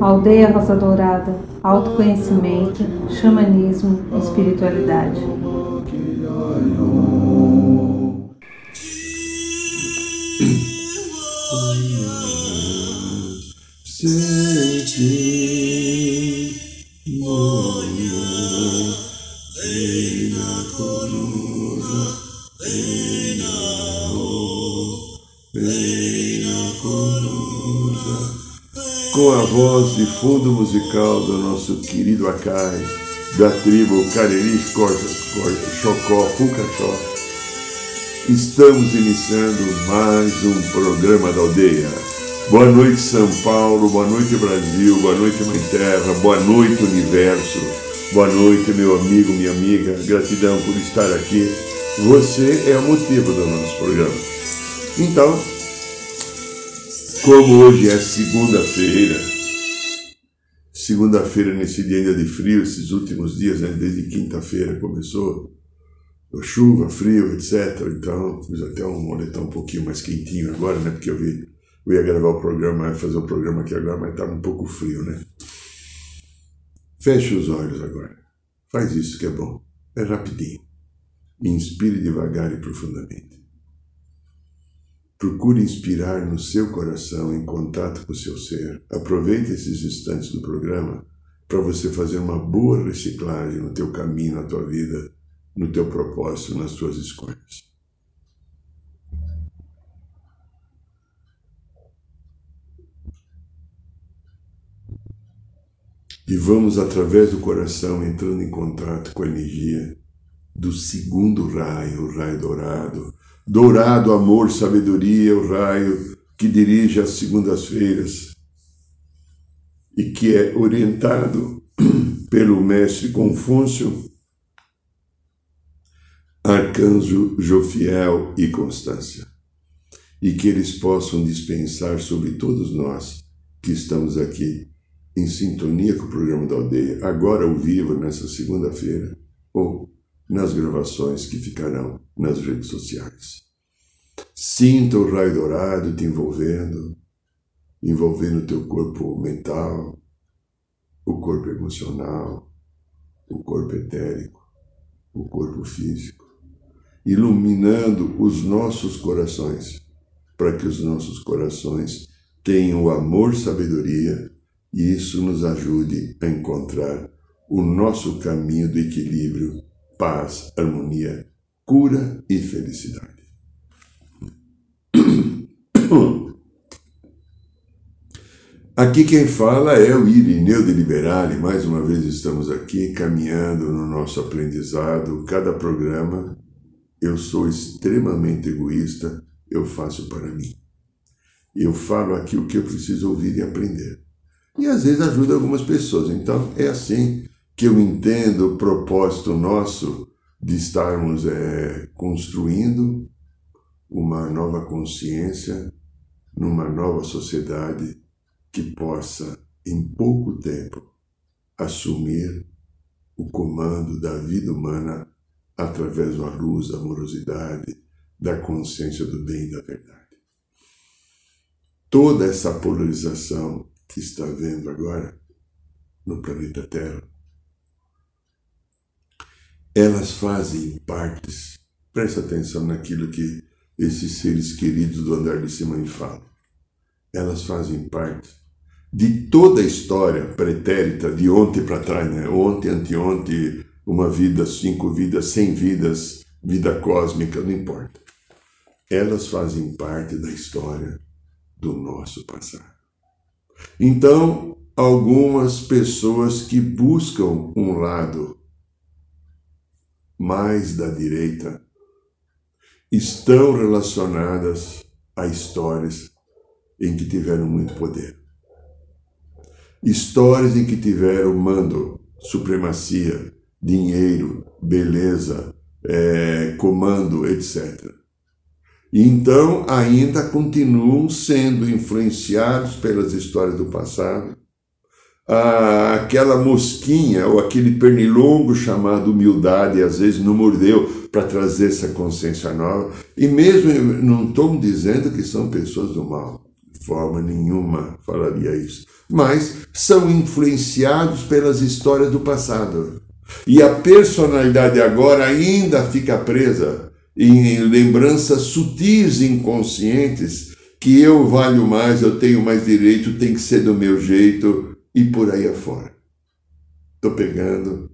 Aldeia Rosa Dourada, autoconhecimento, xamanismo, espiritualidade. Sente com a voz de fundo musical do nosso querido Akai da tribo Cariri Chocó Fucachó estamos iniciando mais um programa da aldeia Boa noite, São Paulo. Boa noite, Brasil. Boa noite, Mãe Terra. Boa noite, Universo. Boa noite, meu amigo, minha amiga. Gratidão por estar aqui. Você é o motivo do nosso programa. Então, como hoje é segunda-feira, segunda-feira nesse dia ainda de frio, esses últimos dias, né, desde quinta-feira começou chuva, frio, etc. Então, fiz até um moletom um pouquinho mais quentinho agora, né, porque eu vi eu ia gravar o programa, fazer o programa aqui agora, mas estava um pouco frio, né? Feche os olhos agora. Faz isso que é bom. É rapidinho. Inspire devagar e profundamente. Procure inspirar no seu coração, em contato com o seu ser. Aproveite esses instantes do programa para você fazer uma boa reciclagem no teu caminho, na tua vida, no teu propósito, nas tuas escolhas. E vamos, através do coração, entrando em contato com a energia do segundo raio, o raio dourado. Dourado, amor, sabedoria, o raio que dirige as segundas-feiras e que é orientado pelo mestre Confúcio, Arcanjo Jofiel e Constância. E que eles possam dispensar sobre todos nós que estamos aqui em sintonia com o programa da aldeia, agora ao vivo, nessa segunda-feira, ou nas gravações que ficarão nas redes sociais. Sinta o raio dourado te envolvendo, envolvendo o teu corpo mental, o corpo emocional, o corpo etérico, o corpo físico, iluminando os nossos corações, para que os nossos corações tenham o amor, sabedoria e isso nos ajude a encontrar o nosso caminho do equilíbrio, paz, harmonia, cura e felicidade. Aqui quem fala é o Irineu de Liberale. Mais uma vez estamos aqui caminhando no nosso aprendizado. Cada programa eu sou extremamente egoísta, eu faço para mim. Eu falo aqui o que eu preciso ouvir e aprender e às vezes ajuda algumas pessoas. Então é assim que eu entendo o propósito nosso de estarmos é, construindo uma nova consciência numa nova sociedade que possa, em pouco tempo, assumir o comando da vida humana através da luz, da amorosidade, da consciência do bem e da verdade. Toda essa polarização que está vendo agora no planeta Terra, elas fazem partes, presta atenção naquilo que esses seres queridos do andar de cima falam. Elas fazem parte de toda a história pretérita de ontem para trás, né? Ontem, anteontem, uma vida, cinco vidas, cem vidas, vida cósmica, não importa. Elas fazem parte da história do nosso passado. Então, algumas pessoas que buscam um lado mais da direita estão relacionadas a histórias em que tiveram muito poder. Histórias em que tiveram mando, supremacia, dinheiro, beleza, é, comando, etc. Então ainda continuam sendo influenciados pelas histórias do passado. Aquela mosquinha ou aquele pernilongo chamado humildade às vezes não mordeu para trazer essa consciência nova. E mesmo não estou dizendo que são pessoas do mal, de forma nenhuma falaria isso, mas são influenciados pelas histórias do passado. E a personalidade agora ainda fica presa em lembranças sutis inconscientes que eu valho mais, eu tenho mais direito, tem que ser do meu jeito e por aí afora. Estou pegando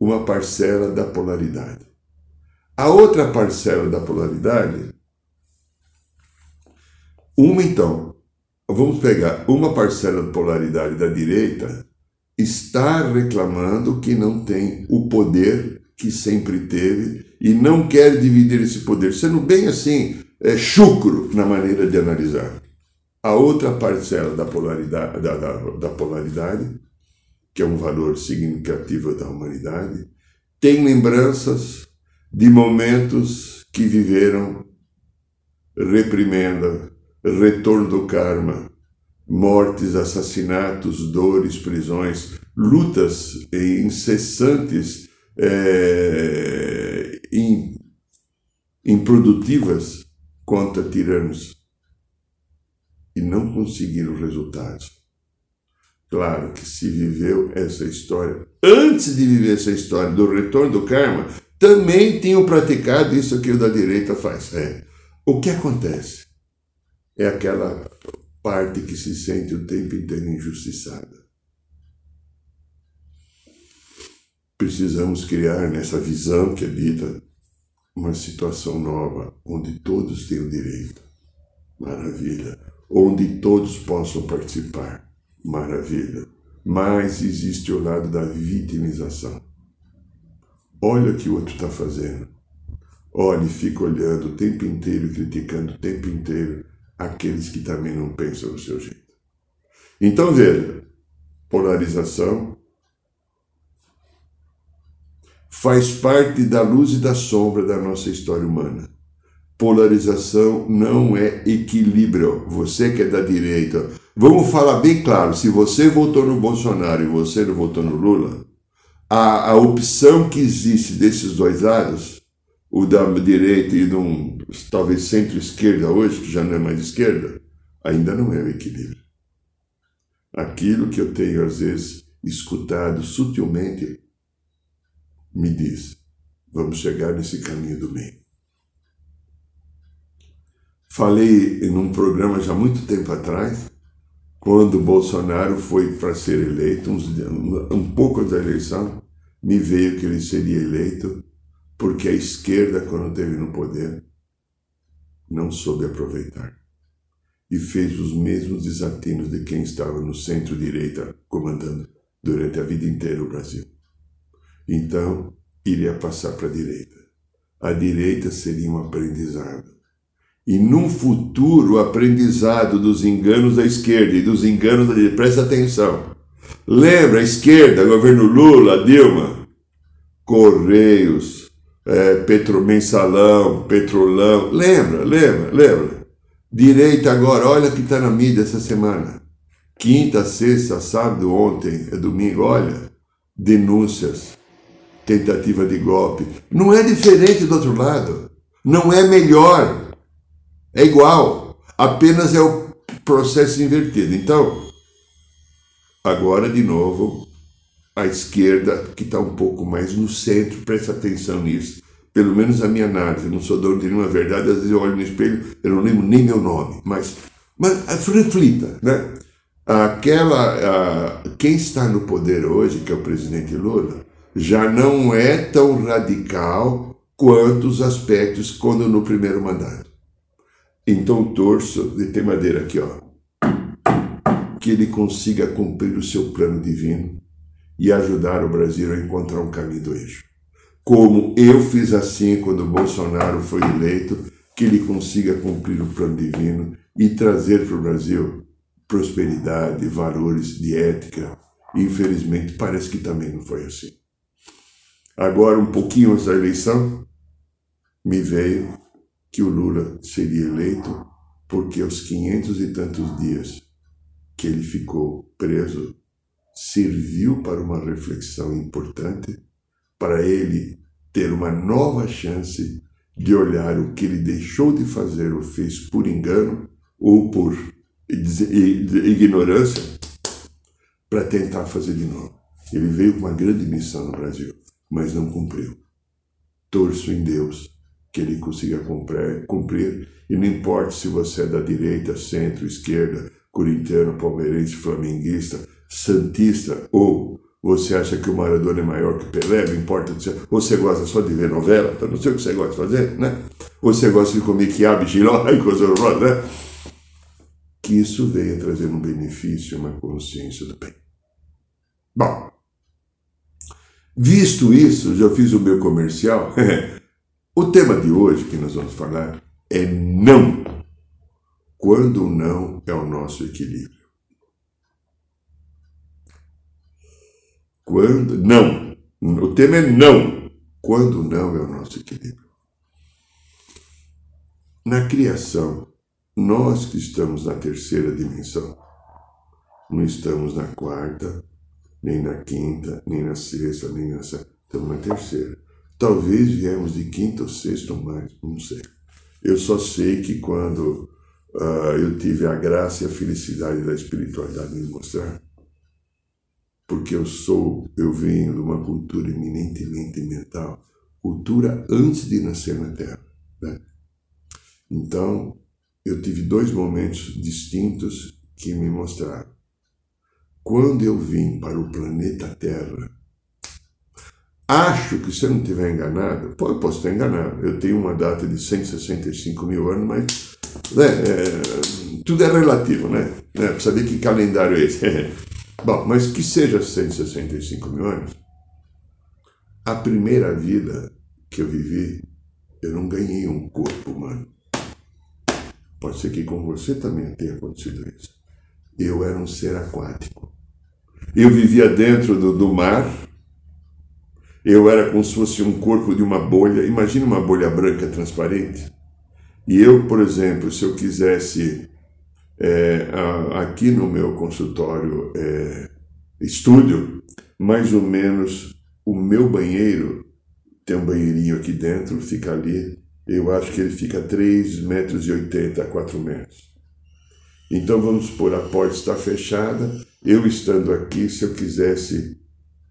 uma parcela da polaridade. A outra parcela da polaridade, uma então, vamos pegar uma parcela da polaridade da direita, está reclamando que não tem o poder que sempre teve e não quer dividir esse poder, sendo bem assim, é, chucro na maneira de analisar. A outra parcela da polaridade, da, da, da polaridade, que é um valor significativo da humanidade, tem lembranças de momentos que viveram reprimenda, retorno do karma, mortes, assassinatos, dores, prisões, lutas incessantes, é, improdutivas contra tiranos e não conseguiram resultados. Claro que se viveu essa história, antes de viver essa história do retorno do karma, também tinham praticado isso que o da direita faz. É. O que acontece? É aquela parte que se sente o tempo inteiro injustiçada. Precisamos criar nessa visão que habita uma situação nova, onde todos tenham direito. Maravilha. Onde todos possam participar. Maravilha. Mas existe o lado da vitimização. Olha o que o outro está fazendo. Olha e fica olhando o tempo inteiro, criticando o tempo inteiro aqueles que também não pensam do seu jeito. Então veja, polarização faz parte da luz e da sombra da nossa história humana. Polarização não é equilíbrio. Você que é da direita, vamos falar bem claro: se você votou no Bolsonaro e você não votou no Lula, a, a opção que existe desses dois lados, o da direita e do talvez centro-esquerda hoje, que já não é mais esquerda, ainda não é o equilíbrio. Aquilo que eu tenho às vezes escutado sutilmente me diz: vamos chegar nesse caminho do bem. Falei em um programa já muito tempo atrás, quando Bolsonaro foi para ser eleito, uns, um pouco da eleição, me veio que ele seria eleito porque a esquerda, quando esteve no poder, não soube aproveitar e fez os mesmos desatinos de quem estava no centro-direita comandando durante a vida inteira o Brasil. Então, iria passar para a direita. A direita seria um aprendizado. E num futuro, aprendizado dos enganos da esquerda e dos enganos da direita. Presta atenção. Lembra a esquerda, governo Lula, Dilma? Correios, é, Petro Mensalão, Petrolão. Lembra, lembra, lembra. Direita agora, olha que está na mídia essa semana. Quinta, sexta, sábado, ontem, é domingo, olha. Denúncias tentativa de golpe. Não é diferente do outro lado. Não é melhor. É igual. Apenas é o processo invertido. Então, agora de novo, a esquerda, que está um pouco mais no centro, presta atenção nisso. Pelo menos a minha análise, não sou dono de nenhuma verdade, às vezes eu olho no espelho, eu não lembro nem meu nome, mas, mas reflita, né? Aquela, quem está no poder hoje, que é o presidente Lula, já não é tão radical quanto os aspectos quando no primeiro mandato. Então torço de ter madeira aqui, ó, que ele consiga cumprir o seu plano divino e ajudar o Brasil a encontrar um caminho do eixo. Como eu fiz assim quando Bolsonaro foi eleito, que ele consiga cumprir o plano divino e trazer para o Brasil prosperidade, valores de ética. Infelizmente, parece que também não foi assim. Agora, um pouquinho antes da eleição, me veio que o Lula seria eleito porque os quinhentos e tantos dias que ele ficou preso serviu para uma reflexão importante, para ele ter uma nova chance de olhar o que ele deixou de fazer ou fez por engano ou por ignorância para tentar fazer de novo. Ele veio com uma grande missão no Brasil, mas não cumpriu. Torço em Deus que ele consiga cumprir, cumprir e não importa se você é da direita, centro, esquerda, corintiano, palmeirense, flamenguista, santista ou você acha que o Maradona é maior que o Pelé, não importa. Você gosta só de ver novela, então não sei o que você gosta de fazer, né? Você gosta de comer quiabo, giló e coisa horrorosa, né? Que isso venha trazer um benefício, uma consciência do bem. Bom, visto isso, já fiz o meu comercial. o tema de hoje que nós vamos falar é não. Quando o não é o nosso equilíbrio. Quando não. O tema é não. Quando não é o nosso equilíbrio. Na criação, nós que estamos na terceira dimensão, não estamos na quarta, nem na quinta, nem na sexta, nem na sétima, estamos na terceira. Talvez viemos de quinta ou sexta ou mais, não sei. Eu só sei que quando uh, eu tive a graça e a felicidade da espiritualidade de me mostrar, porque eu sou, eu venho de uma cultura eminentemente mental, cultura antes de nascer na Terra. Né? Então, eu tive dois momentos distintos que me mostraram. Quando eu vim para o planeta Terra, acho que se eu não estiver enganado, pô, eu posso estar enganado, eu tenho uma data de 165 mil anos, mas né, é, tudo é relativo, né? É, saber que calendário é esse. Bom, mas que seja 165 mil anos, a primeira vida que eu vivi, eu não ganhei um corpo humano. Pode ser que com você também tenha acontecido isso. Eu era um ser aquático. Eu vivia dentro do, do mar. Eu era como se fosse um corpo de uma bolha. Imagina uma bolha branca transparente. E eu, por exemplo, se eu quisesse é, aqui no meu consultório é, estúdio, mais ou menos o meu banheiro, tem um banheirinho aqui dentro, fica ali, eu acho que ele fica 3 metros e 80 a 4 metros. Então vamos supor, a porta está fechada, eu estando aqui, se eu quisesse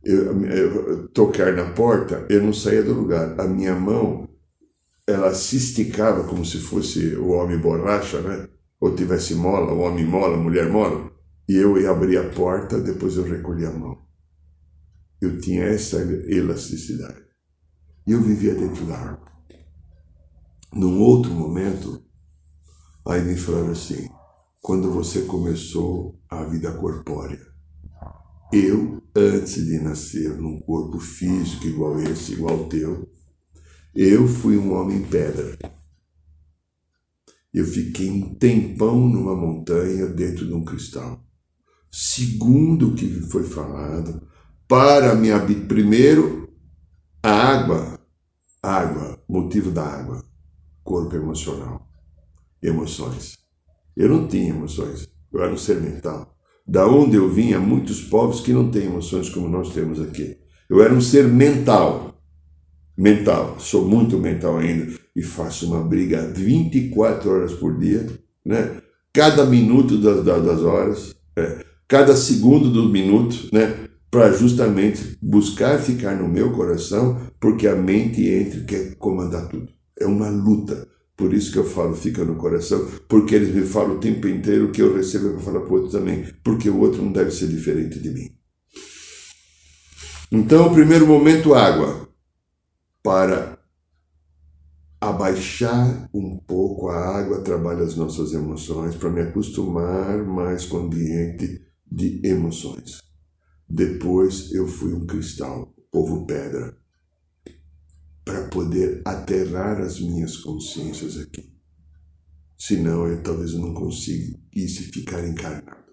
eu, eu, tocar na porta, eu não saía do lugar. A minha mão, ela se esticava como se fosse o homem borracha, né? ou tivesse mola, o homem mola, mulher mola, e eu ia abrir a porta, depois eu recolhia a mão. Eu tinha essa elasticidade. E eu vivia dentro da água. Num outro momento, aí me falaram assim, quando você começou a vida corpórea, eu, antes de nascer num corpo físico igual esse, igual teu, eu fui um homem pedra. Eu fiquei um tempão numa montanha dentro de um cristal. Segundo o que foi falado, para me abrir primeiro a água, água, motivo da água, corpo emocional, emoções. Eu não tinha emoções, eu era um ser mental. Da onde eu vinha, muitos povos que não têm emoções como nós temos aqui. Eu era um ser mental, mental, sou muito mental ainda e faço uma briga 24 horas por dia, né? cada minuto das, das horas, é, cada segundo do minuto, né? para justamente buscar ficar no meu coração, porque a mente entra e quer comandar tudo. É uma luta. Por isso que eu falo, fica no coração, porque eles me falam o tempo inteiro que eu recebo para falar para o outro também, porque o outro não deve ser diferente de mim. Então, o primeiro momento, água, para abaixar um pouco a água trabalha as nossas emoções para me acostumar mais com o ambiente de emoções. Depois eu fui um cristal, povo pedra, para poder aterrar as minhas consciências aqui. Senão eu talvez não conseguisse ficar encarnado.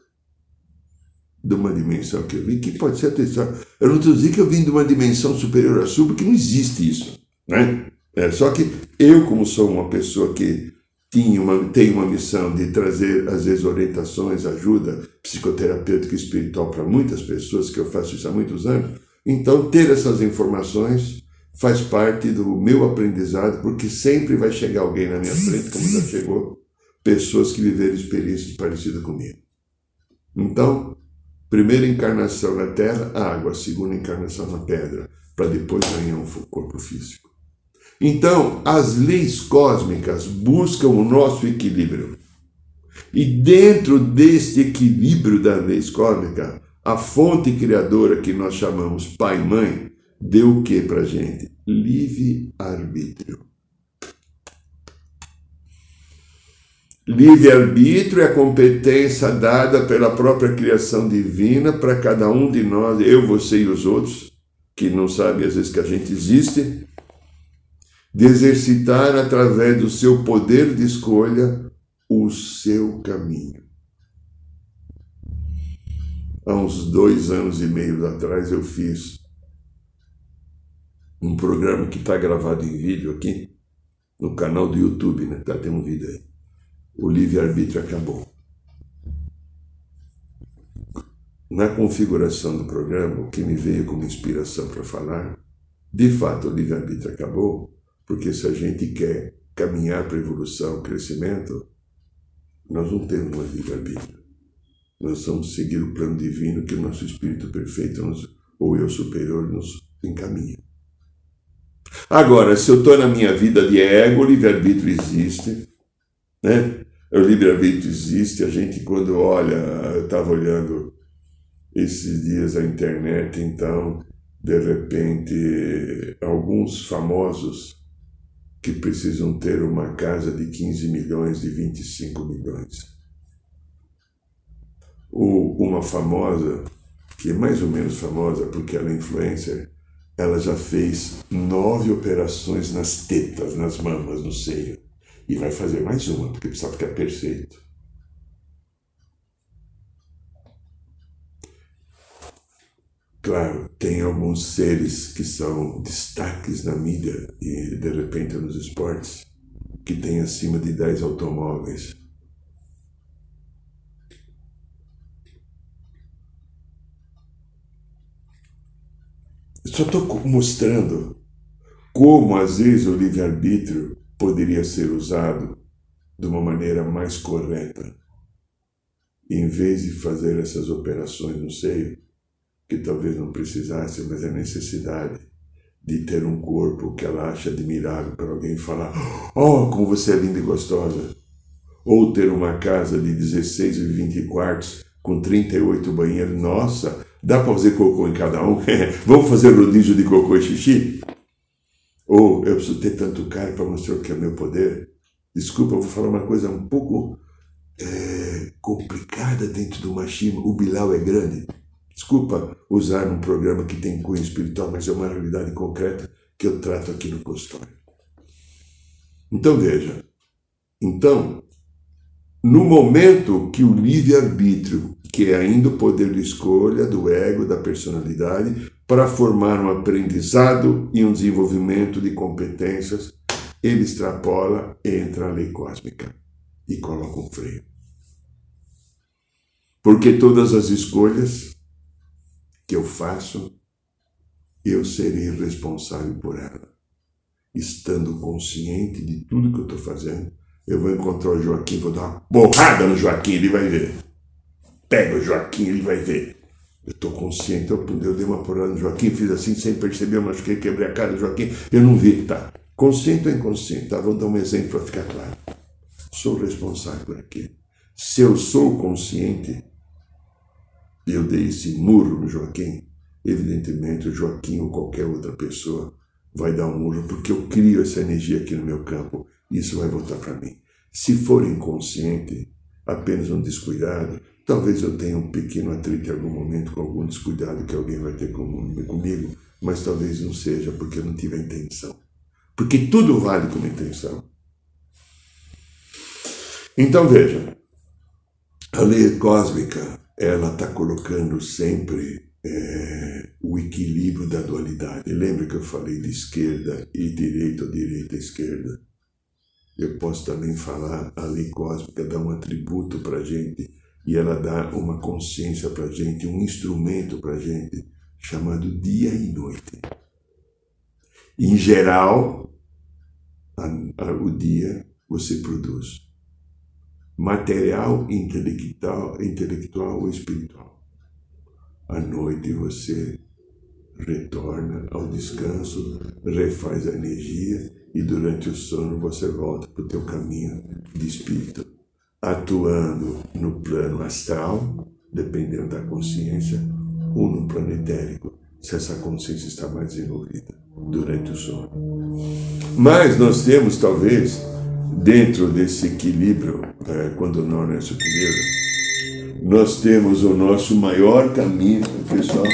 De uma dimensão que eu vim, que pode ser atenção. Eu não estou dizendo que eu vim de uma dimensão superior à sua, porque não existe isso. Né? É, só que eu, como sou uma pessoa que tinha uma, tem uma missão de trazer, às vezes, orientações, ajuda psicoterapêutica e espiritual para muitas pessoas, que eu faço isso há muitos anos, então ter essas informações faz parte do meu aprendizado, porque sempre vai chegar alguém na minha frente, como já chegou, pessoas que viveram experiências parecidas comigo. Então, primeira encarnação na terra, água, segunda encarnação na pedra, para depois ganhar um corpo físico. Então, as leis cósmicas buscam o nosso equilíbrio. E dentro deste equilíbrio das leis cósmicas, a fonte criadora que nós chamamos pai e mãe, deu o que para gente? Livre-arbítrio. Livre-arbítrio é a competência dada pela própria criação divina para cada um de nós, eu, você e os outros, que não sabem às vezes que a gente existe, de exercitar através do seu poder de escolha o seu caminho. Há uns dois anos e meio atrás eu fiz um programa que está gravado em vídeo aqui, no canal do YouTube, né? Tá, tem um vídeo aí. O livre-arbítrio acabou. Na configuração do programa, o que me veio como inspiração para falar, de fato o livre-arbítrio acabou, porque se a gente quer caminhar para a evolução, crescimento, nós não temos mais livre-arbítrio. Nós vamos seguir o plano divino que o nosso Espírito Perfeito, ou eu superior, nos encaminha. Agora, se eu estou na minha vida de ego, o livre-arbítrio existe, né? O livre-arbítrio existe, a gente quando olha, eu estava olhando esses dias a internet, então, de repente, alguns famosos que precisam ter uma casa de 15 milhões, de 25 milhões. Ou uma famosa, que é mais ou menos famosa porque ela é influencer, ela já fez nove operações nas tetas, nas mamas, no seio. E vai fazer mais uma, porque precisa ficar perfeito. Claro, tem alguns seres que são destaques na mídia e de repente nos esportes, que têm acima de 10 automóveis. Só estou mostrando como às vezes o livre-arbítrio poderia ser usado de uma maneira mais correta. Em vez de fazer essas operações no seio, que talvez não precisasse, mas é necessidade de ter um corpo que ela acha admirável para alguém falar: Oh, como você é linda e gostosa! Ou ter uma casa de 16 e 20 quartos com 38 banheiros, nossa, dá para fazer cocô em cada um? Vamos fazer rodízio de cocô e xixi? Ou eu preciso ter tanto cara para mostrar que é meu poder? Desculpa, eu vou falar uma coisa um pouco é, complicada dentro do machismo. O Bilal é grande. Desculpa usar um programa que tem cunho espiritual, mas é uma realidade concreta que eu trato aqui no consultório. Então veja, então, no momento que o livre-arbítrio, que é ainda o poder de escolha do ego, da personalidade, para formar um aprendizado e um desenvolvimento de competências, ele extrapola, entra a lei cósmica e coloca um freio. Porque todas as escolhas que eu faço, eu serei responsável por ela. Estando consciente de tudo que eu estou fazendo, eu vou encontrar o Joaquim, vou dar uma porrada no Joaquim, ele vai ver. Pega o Joaquim, ele vai ver. Eu estou consciente, eu, eu dei uma porrada no Joaquim, fiz assim sem perceber, eu machuquei, quebrei a cara do Joaquim, eu não vi, tá? Consciente ou inconsciente? Tá? Vou dar um exemplo para ficar claro. Sou responsável por aquilo. Se eu sou consciente, eu dei esse murro no Joaquim, evidentemente o Joaquim ou qualquer outra pessoa vai dar um murro, porque eu crio essa energia aqui no meu campo isso vai voltar para mim. Se for inconsciente, apenas um descuidado, talvez eu tenha um pequeno atrito em algum momento com algum descuidado que alguém vai ter comigo, mas talvez não seja porque eu não tive a intenção. Porque tudo vale como intenção. Então veja, a lei cósmica ela está colocando sempre é, o equilíbrio da dualidade. Lembra que eu falei de esquerda e direita direita esquerda? Eu posso também falar, a lei cósmica dá um atributo para a gente e ela dá uma consciência para a gente, um instrumento para a gente chamado dia e noite. Em geral, a, a, o dia você produz material, intelectual, intelectual ou espiritual. À noite você retorna ao descanso, refaz a energia e durante o sono você volta para o teu caminho de espírito, atuando no plano astral, dependendo da consciência, ou no plano etérico, se essa consciência está mais desenvolvida durante o sono. Mas nós temos, talvez, dentro desse equilíbrio, é, quando não é superior, nós temos o nosso maior caminho, pessoal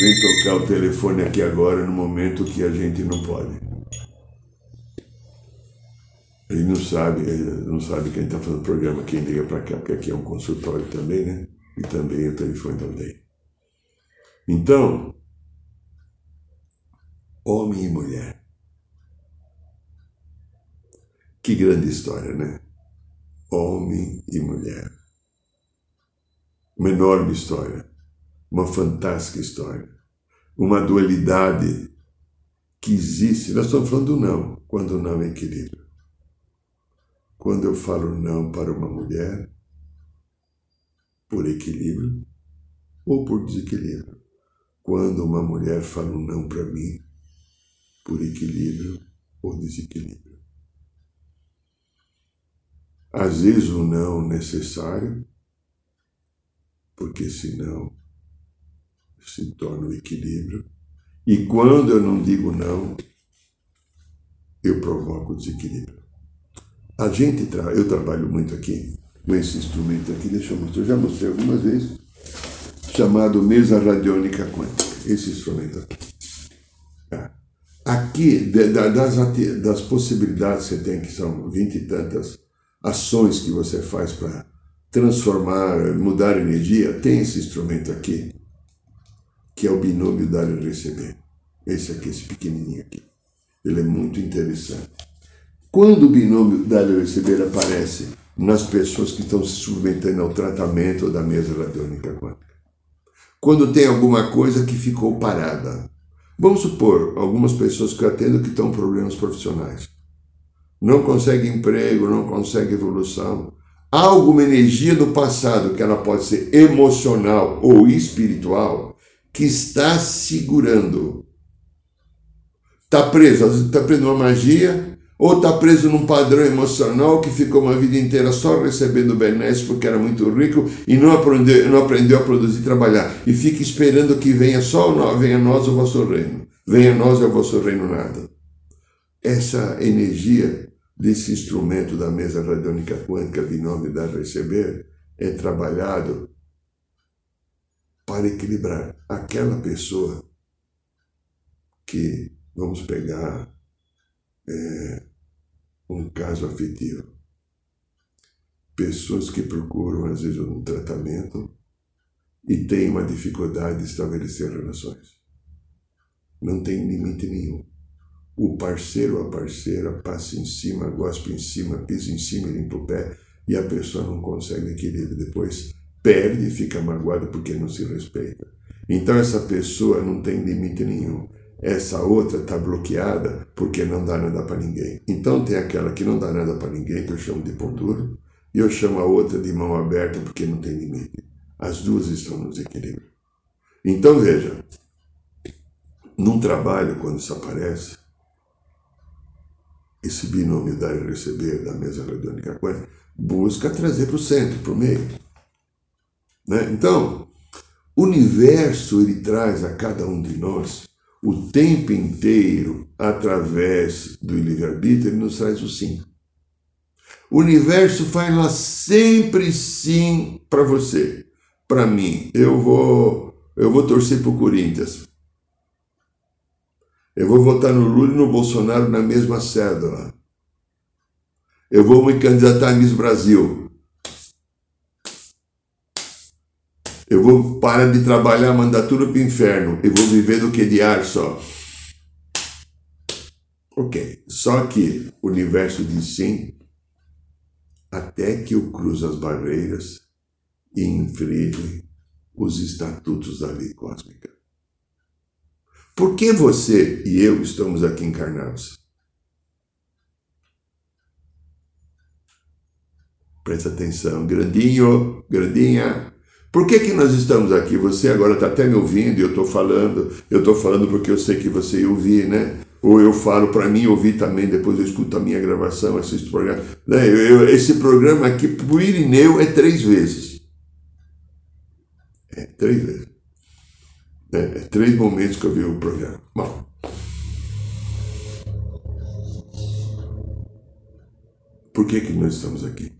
vem tocar o telefone aqui agora no momento que a gente não pode. Ele não sabe, ele não sabe quem está fazendo o programa, quem liga para cá, porque aqui é um consultório também, né? E também o telefone aldeia. Então, homem e mulher. Que grande história, né? Homem e mulher. Uma enorme história uma fantástica história. Uma dualidade que existe. Nós estamos falando do não, quando não é equilíbrio. Quando eu falo não para uma mulher, por equilíbrio ou por desequilíbrio. Quando uma mulher fala um não para mim, por equilíbrio ou desequilíbrio. Às vezes o não necessário, porque senão se torna o equilíbrio. E quando eu não digo não, eu provoco desequilíbrio. A gente, tra eu trabalho muito aqui com esse instrumento aqui, deixa eu mostrar, eu já mostrei algumas vezes, chamado mesa radiônica quântica, esse instrumento aqui. Tá? Aqui, das, das possibilidades que você tem, que são vinte e tantas ações que você faz para transformar, mudar energia, tem esse instrumento aqui que é o binômio dar e receber. Esse aqui, esse pequenininho aqui. Ele é muito interessante. Quando o binômio dar e receber aparece nas pessoas que estão se submetendo ao tratamento da mesa radiônica quântica. Quando tem alguma coisa que ficou parada. Vamos supor, algumas pessoas que eu atendo que estão com problemas profissionais. Não conseguem emprego, não conseguem evolução. Há alguma energia do passado que ela pode ser emocional ou espiritual que está segurando. Está preso, está preso numa magia, ou está preso num padrão emocional que ficou uma vida inteira só recebendo benesses porque era muito rico e não aprendeu, não aprendeu a produzir e trabalhar. E fica esperando que venha só venha nós o vosso reino. Venha nós o vosso reino nada. Essa energia desse instrumento da mesa radiônica quântica binômio dar receber é trabalhado para equilibrar aquela pessoa que, vamos pegar é, um caso afetivo, pessoas que procuram às vezes um tratamento e têm uma dificuldade de estabelecer relações. Não tem limite nenhum. O parceiro ou a parceira passa em cima, gospe em cima, pisa em cima, limpa o pé e a pessoa não consegue equilíbrio depois perde e fica magoado porque não se respeita. Então essa pessoa não tem limite nenhum. Essa outra está bloqueada porque não dá nada para ninguém. Então tem aquela que não dá nada para ninguém, que eu chamo de pão duro, e eu chamo a outra de mão aberta porque não tem limite. As duas estão no desequilíbrio. Então veja, num trabalho, quando isso aparece, esse binômio dar e receber da mesa redônica busca trazer para o centro, para o meio. Né? Então, o universo ele traz a cada um de nós o tempo inteiro, através do livre-arbítrio, ele nos traz o sim. O universo fala sempre sim para você. Para mim, eu vou eu vou torcer para o Corinthians. Eu vou votar no Lula e no Bolsonaro na mesma cédula. Eu vou me candidatar a Miss Brasil. Eu vou parar de trabalhar, mandar tudo para o inferno. Eu vou viver do que de ar só. Ok. Só que o universo diz sim até que eu cruzo as barreiras e infringe os estatutos da lei cósmica. Por que você e eu estamos aqui encarnados? Presta atenção, grandinho, grandinha. Por que, que nós estamos aqui? Você agora está até me ouvindo e eu estou falando. Eu estou falando porque eu sei que você ia ouvir, né? Ou eu falo para mim ouvir também, depois eu escuto a minha gravação, assisto o programa. Né? Esse programa aqui, para o Irineu, é três vezes. É, três vezes. É, é três momentos que eu vi o programa. Bom. Por que, que nós estamos aqui?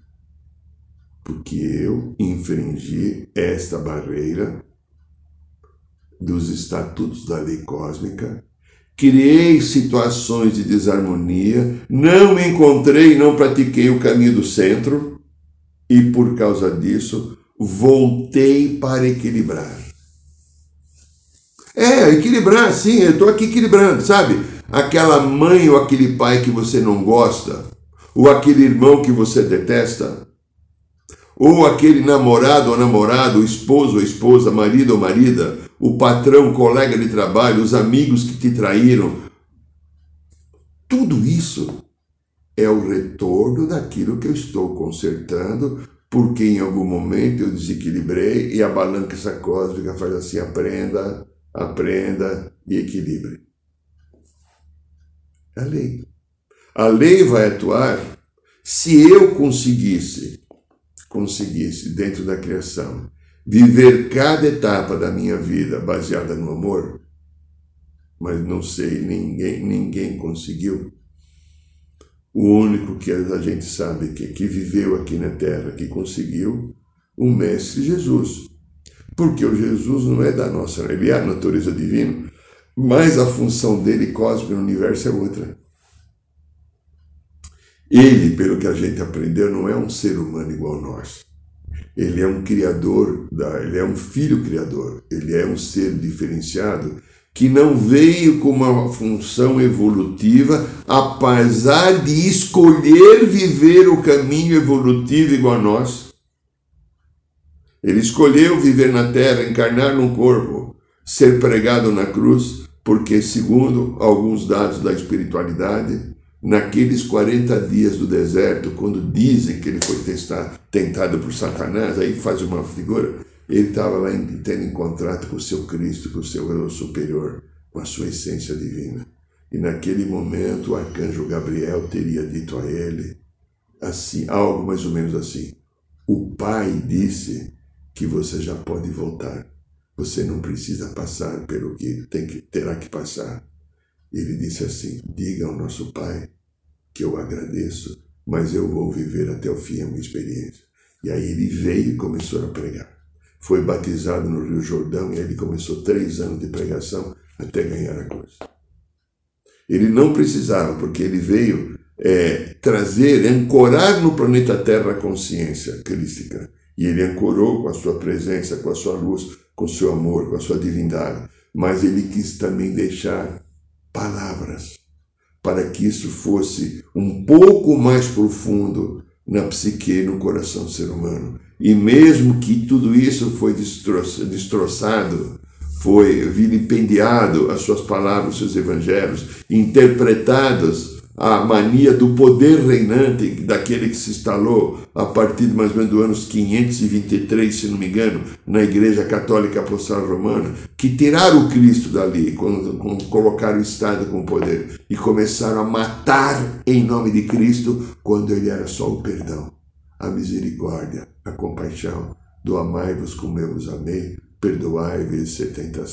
Porque eu infringi esta barreira dos estatutos da lei cósmica, criei situações de desarmonia, não me encontrei, não pratiquei o caminho do centro e por causa disso voltei para equilibrar. É, equilibrar, sim, eu estou aqui equilibrando, sabe? Aquela mãe ou aquele pai que você não gosta, ou aquele irmão que você detesta, ou aquele namorado ou namorado, esposo ou esposa, marido ou marida, o patrão, colega de trabalho, os amigos que te traíram. Tudo isso é o retorno daquilo que eu estou consertando, porque em algum momento eu desequilibrei e a balança cósmica faz assim: aprenda, aprenda e equilibre. É a lei. A lei vai atuar se eu conseguisse conseguisse, dentro da criação, viver cada etapa da minha vida baseada no amor, mas não sei, ninguém, ninguém conseguiu. O único que a gente sabe que, que viveu aqui na Terra, que conseguiu, o Mestre Jesus. Porque o Jesus não é da nossa, ele é a natureza divina, mas a função dele cósmica no universo é outra. Ele, pelo que a gente aprendeu, não é um ser humano igual a nós. Ele é um criador, ele é um filho criador, ele é um ser diferenciado que não veio com uma função evolutiva, apesar de escolher viver o caminho evolutivo igual a nós. Ele escolheu viver na terra, encarnar num corpo, ser pregado na cruz, porque, segundo alguns dados da espiritualidade, naqueles 40 dias do deserto, quando dizem que ele foi testar, tentado por Satanás, aí faz uma figura, ele estava lá tendo em contrato com o seu Cristo, com o seu eu superior, com a sua essência divina. E naquele momento o arcanjo Gabriel teria dito a ele assim, algo mais ou menos assim: O Pai disse que você já pode voltar. Você não precisa passar pelo que, tem que terá que passar. Ele disse assim: Diga ao nosso Pai que eu agradeço, mas eu vou viver até o fim a minha experiência. E aí ele veio e começou a pregar. Foi batizado no Rio Jordão e ele começou três anos de pregação até ganhar a cruz. Ele não precisava, porque ele veio é, trazer, ancorar no planeta Terra a consciência crística. E ele ancorou com a sua presença, com a sua luz, com o seu amor, com a sua divindade. Mas ele quis também deixar palavras para que isso fosse um pouco mais profundo na psique e no coração do ser humano. E mesmo que tudo isso foi destroçado, foi vilipendiado, as suas palavras, os seus evangelhos, interpretados a mania do poder reinante daquele que se instalou a partir de mais ou menos do anos 523, se não me engano, na Igreja Católica Apostólica Romana, que tiraram o Cristo dali, quando, quando colocaram o Estado com poder e começaram a matar em nome de Cristo quando ele era só o perdão, a misericórdia, a compaixão, do amai-vos como eu vos amei, perdoai vezes 70,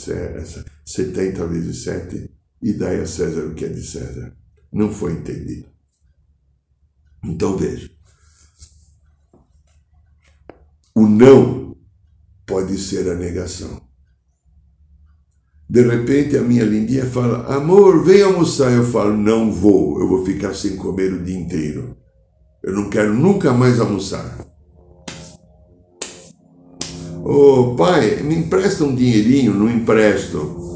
70 vezes 7 e dai a César o que é de César não foi entendido. Então veja, o não pode ser a negação. De repente a minha lindinha fala: Amor, vem almoçar. Eu falo: Não vou, eu vou ficar sem comer o dia inteiro. Eu não quero nunca mais almoçar. Ô oh, pai, me empresta um dinheirinho? Não empresto.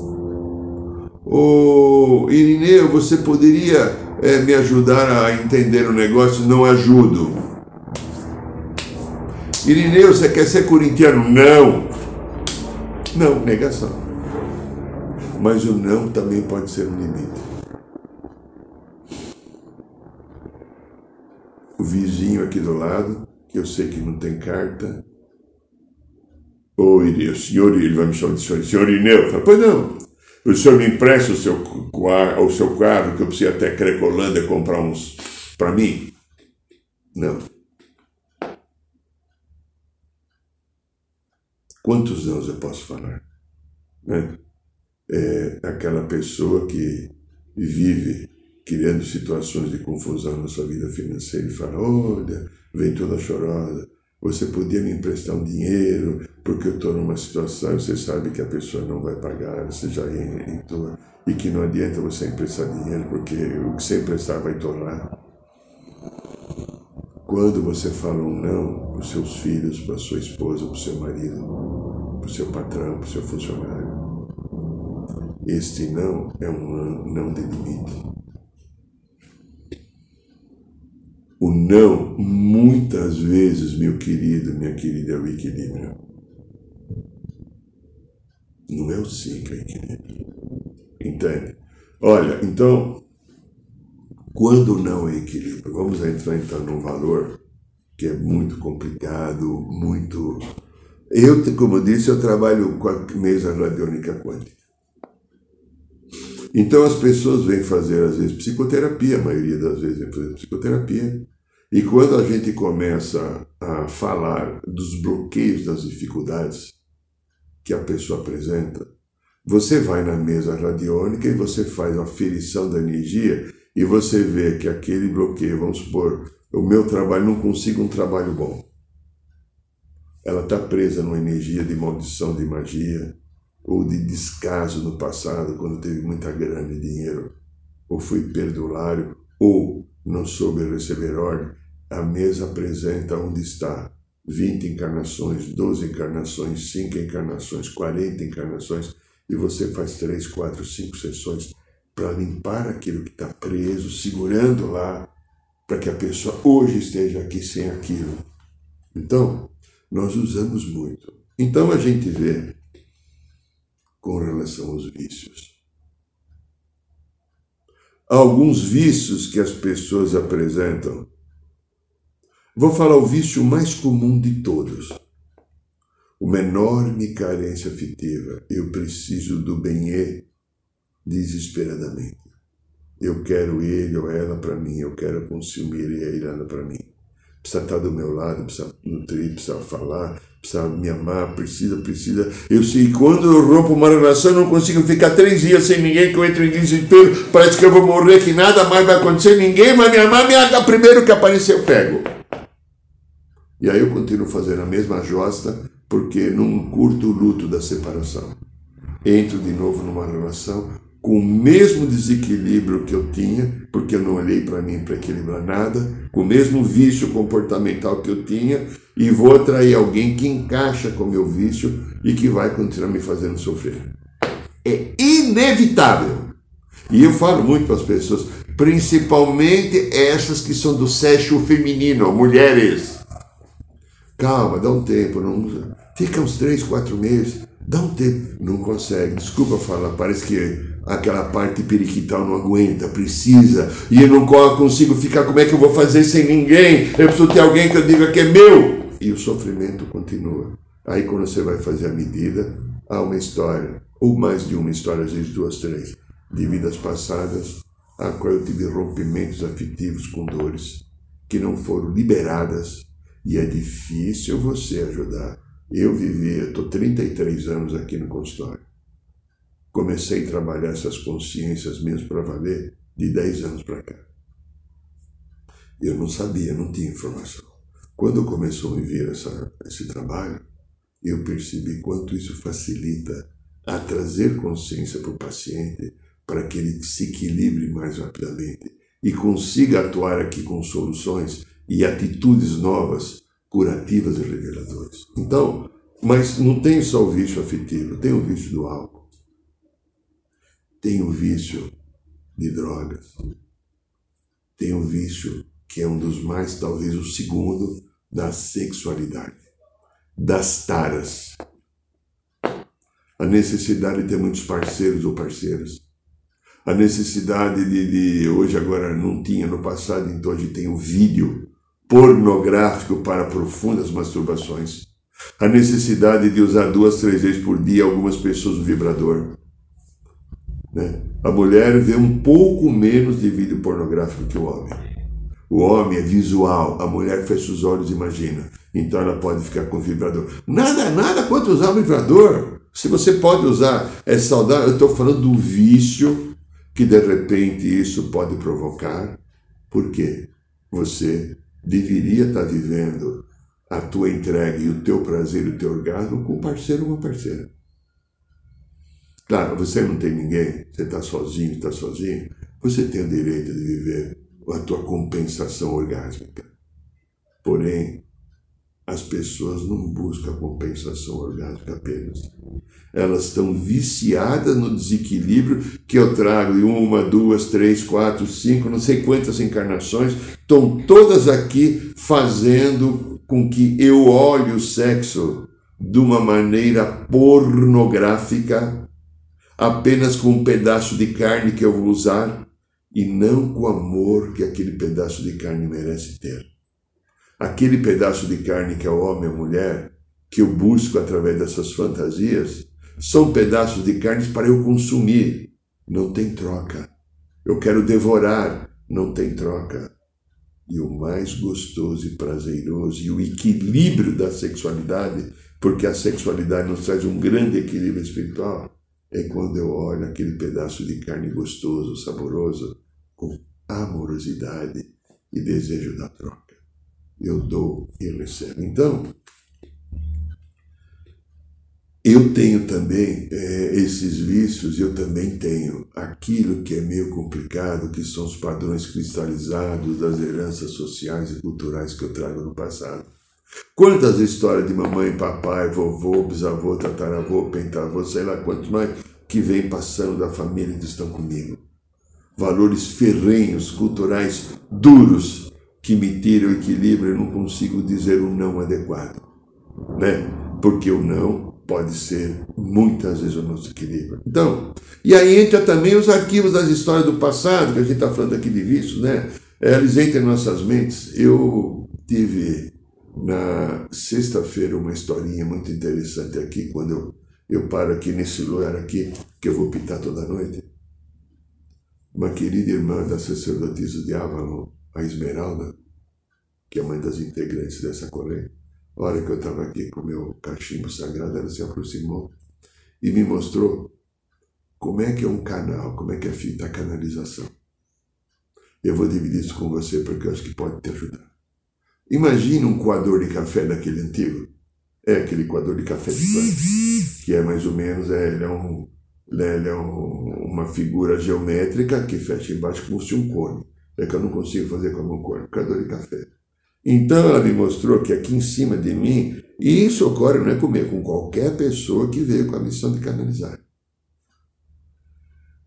Ô Irineu, você poderia é, me ajudar a entender o negócio? Não ajudo. Irineu, você quer ser corintiano? Não. Não, negação. Mas o não também pode ser um limite. O vizinho aqui do lado, que eu sei que não tem carta. Oi, Deus, senhor, ele vai me chamar de senhor, senhor Ineu. Fala, pois não, o senhor me empresta o seu, o seu carro, que eu preciso até Crecolândia comprar uns para mim? Não. Quantos anos eu posso falar? Né? É aquela pessoa que vive criando situações de confusão na sua vida financeira e fala: olha, vem toda chorosa, você podia me emprestar um dinheiro porque eu estou numa situação você sabe que a pessoa não vai pagar, você já entrou, e que não adianta você emprestar dinheiro porque o que você emprestar vai tornar. Quando você fala um não para os seus filhos, para sua esposa, para o seu marido, para o seu patrão, para o seu funcionário, este não é um não de limite. O não, muitas vezes, meu querido, minha querida, é o equilíbrio. Não é o sim que é equilíbrio. Entende? Olha, então, quando não é equilíbrio, vamos entrar então num valor que é muito complicado, muito. Eu, como eu disse, eu trabalho com a mesa radiônica quântica. Então as pessoas vêm fazer, às vezes, psicoterapia, a maioria das vezes vem fazer psicoterapia. E quando a gente começa a falar dos bloqueios, das dificuldades que a pessoa apresenta, você vai na mesa radiônica e você faz a aferição da energia e você vê que aquele bloqueio, vamos supor, o meu trabalho, não consigo um trabalho bom. Ela está presa numa energia de maldição, de magia, ou de descaso no passado, quando teve muita grana e dinheiro, ou foi perdulário, ou não soube receber ordem. A mesa apresenta onde está 20 encarnações, 12 encarnações, 5 encarnações, 40 encarnações, e você faz 3, 4, 5 sessões para limpar aquilo que está preso, segurando lá, para que a pessoa hoje esteja aqui sem aquilo. Então, nós usamos muito. Então a gente vê com relação aos vícios. Alguns vícios que as pessoas apresentam. Vou falar o vício mais comum de todos. Uma enorme carência afetiva. Eu preciso do bem desesperadamente. Eu quero ele ou ela para mim, eu quero consumir ele ou ela para mim. Precisa estar do meu lado, precisa nutrir, precisa falar, precisa me amar, precisa, precisa. Eu sei, quando eu rompo uma relação, eu não consigo ficar três dias sem ninguém, que eu entro em desespero, parece que eu vou morrer, que nada mais vai acontecer, ninguém vai me amar, me ama, primeiro que aparecer eu pego. E aí eu continuo fazendo a mesma josta, porque não curto o luto da separação. Entro de novo numa relação, com o mesmo desequilíbrio que eu tinha, porque eu não olhei para mim para equilibrar nada, com o mesmo vício comportamental que eu tinha, e vou atrair alguém que encaixa com o meu vício e que vai continuar me fazendo sofrer. É inevitável. E eu falo muito para as pessoas, principalmente essas que são do sexo feminino, mulheres. Calma, dá um tempo, não fica uns três, quatro meses, dá um tempo, não consegue. Desculpa falar, parece que aquela parte periquital não aguenta, precisa, e eu não consigo ficar, como é que eu vou fazer sem ninguém? Eu preciso ter alguém que eu diga que é meu. E o sofrimento continua. Aí quando você vai fazer a medida, há uma história, ou mais de uma história, às vezes duas, três, de vidas passadas, a qual eu tive rompimentos afetivos com dores que não foram liberadas e é difícil você ajudar. Eu vivi, estou 33 anos aqui no consultório comecei a trabalhar essas consciências mesmo para valer de 10 anos para cá. Eu não sabia, não tinha informação. Quando começou a vir essa, esse trabalho, eu percebi quanto isso facilita a trazer consciência para o paciente para que ele se equilibre mais rapidamente e consiga atuar aqui com soluções e atitudes novas, curativas e reveladoras. Então, mas não tem só o vício afetivo, tem o vício do álcool tem o vício de drogas, tem o vício que é um dos mais, talvez o segundo, da sexualidade, das taras. a necessidade de ter muitos parceiros ou parceiras, a necessidade de, de hoje agora não tinha no passado, então hoje tem o vídeo pornográfico para profundas masturbações, a necessidade de usar duas, três vezes por dia algumas pessoas o vibrador. Né? A mulher vê um pouco menos de vídeo pornográfico que o homem. O homem é visual, a mulher fecha os olhos e imagina. Então ela pode ficar com o vibrador. Nada, nada quanto usar o vibrador. Se você pode usar, é saudável. Eu estou falando do vício que de repente isso pode provocar. Por quê? Você deveria estar vivendo a tua entrega e o teu prazer e o teu orgasmo com um parceiro ou uma parceira. Claro, você não tem ninguém, você está sozinho, está sozinho, você tem o direito de viver a tua compensação orgásmica. Porém, as pessoas não buscam compensação orgásmica apenas. Elas estão viciadas no desequilíbrio que eu trago em uma, duas, três, quatro, cinco, não sei quantas encarnações, estão todas aqui fazendo com que eu olhe o sexo de uma maneira pornográfica, apenas com um pedaço de carne que eu vou usar e não com o amor que aquele pedaço de carne merece ter aquele pedaço de carne que é o homem a mulher, que eu busco através dessas fantasias, são pedaços de carne para eu consumir. Não tem troca. Eu quero devorar. Não tem troca. E o mais gostoso e prazeroso e o equilíbrio da sexualidade, porque a sexualidade nos traz um grande equilíbrio espiritual, é quando eu olho aquele pedaço de carne gostoso, saboroso, com amorosidade e desejo da troca eu dou e recebo. Então, eu tenho também é, esses vícios, eu também tenho aquilo que é meio complicado, que são os padrões cristalizados das heranças sociais e culturais que eu trago no passado. Quantas histórias de mamãe, papai, vovô, bisavô, tataravô, pentavô, sei lá quantos mais, que vem passando da família que estão comigo. Valores ferrenhos, culturais duros, que me tira o equilíbrio, eu não consigo dizer um não adequado, né? Porque o não pode ser muitas vezes o nosso equilíbrio. Então, e aí entra também os arquivos das histórias do passado, que a gente está falando aqui de vícios, né? É, eles entram em nossas mentes. Eu tive na sexta-feira uma historinha muito interessante aqui, quando eu, eu paro aqui nesse lugar aqui, que eu vou pintar toda noite. Uma querida irmã da sacerdotisa de Avalon, a Esmeralda, que é uma das integrantes dessa colê, a hora que eu estava aqui com o meu cachimbo sagrado, ela se aproximou e me mostrou como é que é um canal, como é que é feita a canalização. Eu vou dividir isso com você porque eu acho que pode te ajudar. Imagina um coador de café daquele antigo. É aquele coador de café de planta, que é mais ou menos, é, ele é, um, ele é um, uma figura geométrica que fecha embaixo como se um cone. É que eu não consigo fazer como um cone, coador de café. Então ela me mostrou que aqui em cima de mim, e isso ocorre não é comigo, com qualquer pessoa que veio com a missão de canalizar.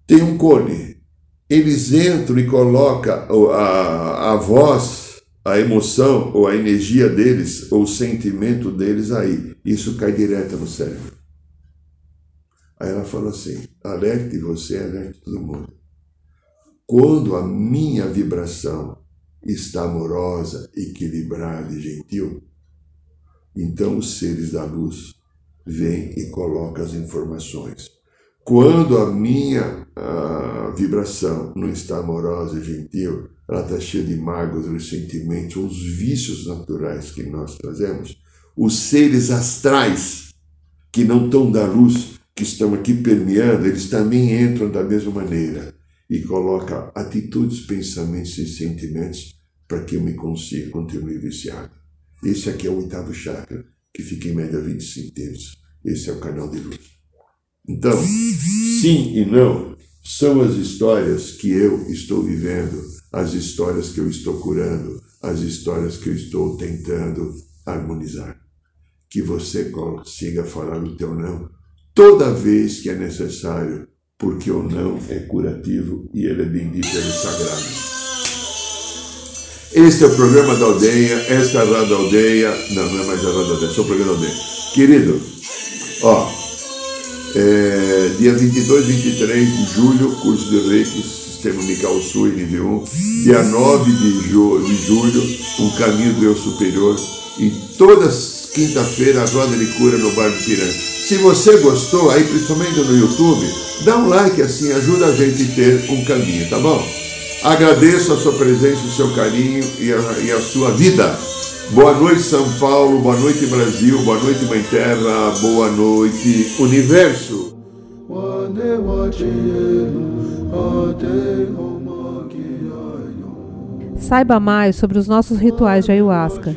Tem um cone. Eles entram e colocam a, a voz, a emoção, ou a energia deles, ou o sentimento deles aí. Isso cai direto no cérebro. Aí ela falou assim: alerte você, alerte todo mundo. Quando a minha vibração está amorosa, equilibrada e gentil, então os seres da luz vêm e colocam as informações. Quando a minha a vibração não está amorosa e gentil, ela está cheia de mágoas, ressentimentos, os vícios naturais que nós trazemos, os seres astrais que não estão da luz, que estão aqui permeando, eles também entram da mesma maneira e coloca atitudes, pensamentos e sentimentos para que eu me consiga continue viciado. Esse aqui é o oitavo chakra, que fica em média 25 dedos. Esse é o canal de luz. Então, sim e não são as histórias que eu estou vivendo, as histórias que eu estou curando, as histórias que eu estou tentando harmonizar. Que você consiga falar o teu não toda vez que é necessário porque o não é curativo e ele é bendito, ele é sagrado. Este é o programa da aldeia, esta é a Rádio Aldeia, não, não é mais a Rádio Aldeia, é o programa da aldeia. Querido, ó, É, dia 22 23 de julho, curso de Reiki, Sistema Unical Sul, nível 1. Dia 9 de, ju de julho, Um Caminho do Eu Superior. E todas quinta-feira, a Roda de Cura no Bar do Piranha. Se você gostou, aí principalmente no YouTube, dá um like assim, ajuda a gente a ter um caminho, tá bom? Agradeço a sua presença, o seu carinho e a, e a sua vida. Boa noite, São Paulo. Boa noite, Brasil. Boa noite, Mãe Terra. Boa noite, Universo. Saiba mais sobre os nossos rituais de ayahuasca,